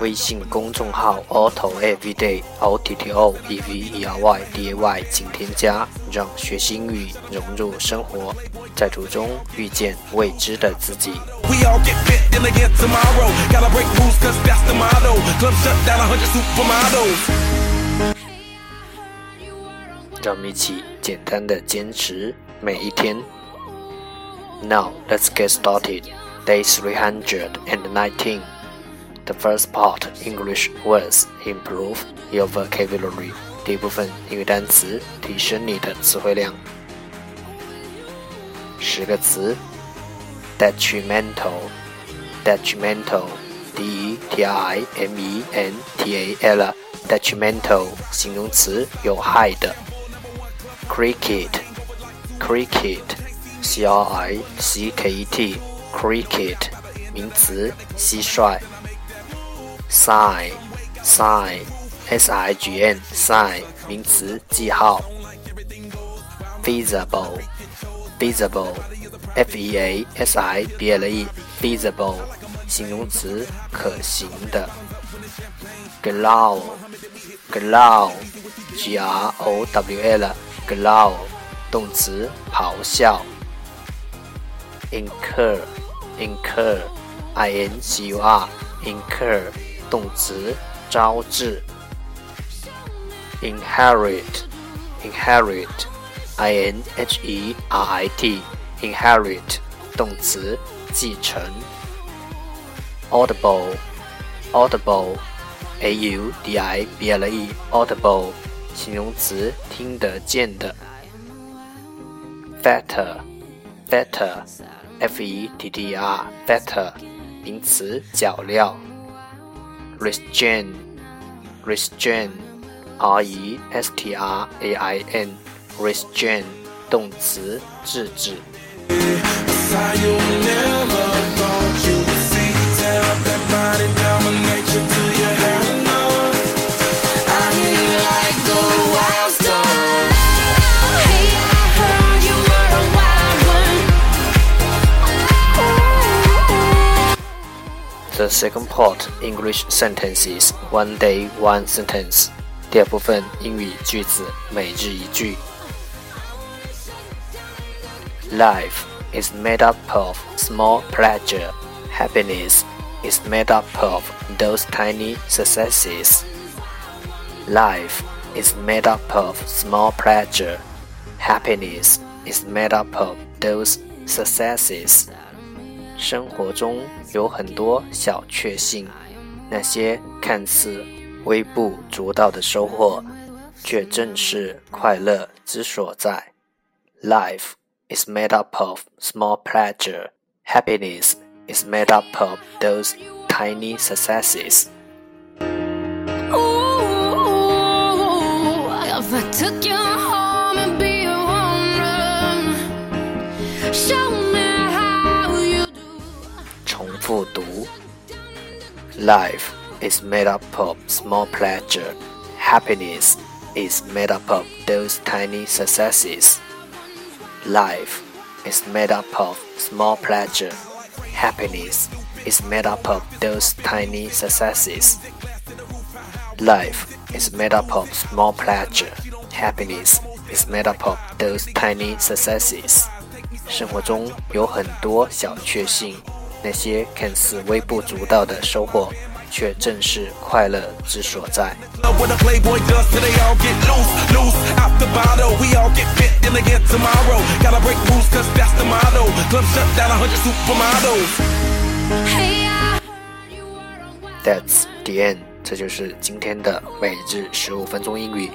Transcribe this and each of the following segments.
微信公众号 Auto Everyday O T T O E V E R Y D A Y，请添加，让学习英语融入生活，在途中遇见未知的自己。让我们一起简单的坚持每一天。Now let's get started. Day three hundred and nineteen. The first part English words improve your vocabulary. 第一部分英语单词，提升你的词汇量。十个词：detrimental，detrimental，d e t r i m e n t a l，detrimental，形容词，有害的。cricket，cricket，c C r i c k e t，cricket，名词，蟋蟀。sign sign s i g n sign 名词记号 visible visible f e a s i b l e visible 形容词可行的 glow glow g r o w l glow 动词咆哮 incur incur i n c u r incur 动词招致，inherit，inherit，i n h e r i t，inherit，动词继承，audible，audible，a u d i b l e，audible，形容词听得见的 FETTR better 名词脚镣。restrain, restrain, r e s t r a i n, restrain 动词制止。second part English sentences one day one sentence. 第二部分英语句子每日一句。Life is made up of small pleasure. Happiness is made up of those tiny successes. Life is made up of small pleasure. Happiness is made up of those successes. 生活中有很多小确幸，那些看似微不足道的收获，却正是快乐之所在。Life is made up of small pleasure. Happiness is made up of those tiny successes. Life is made up of small pleasure. Happiness is made up of those tiny successes. Life is made up of small pleasure. Happiness is made up of those tiny successes. Life is made up of small pleasure. Happiness is made up of those tiny successes. 生活中有很多小确幸。 那些看似微不足道的收获，却正是快乐之所在。That's the end。这就是今天的每日十五分钟英语。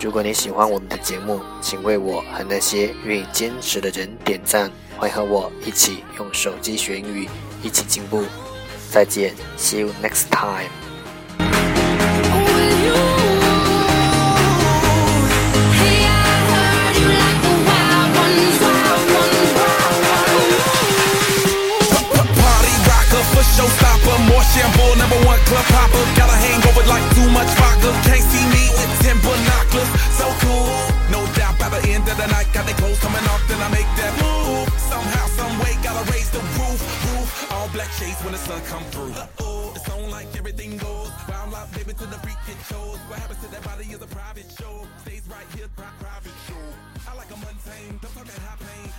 如果你喜欢我们的节目，请为我和那些愿意坚持的人点赞。会和我一起用手机学英语。一起进步。再见，See you next time。Come through. Uh-oh, it's on like everything goes. Wild life, baby, to the freak it shows. What happens to that body is a private show. Stays right here, private show. I like a mundane, don't talk that high pain.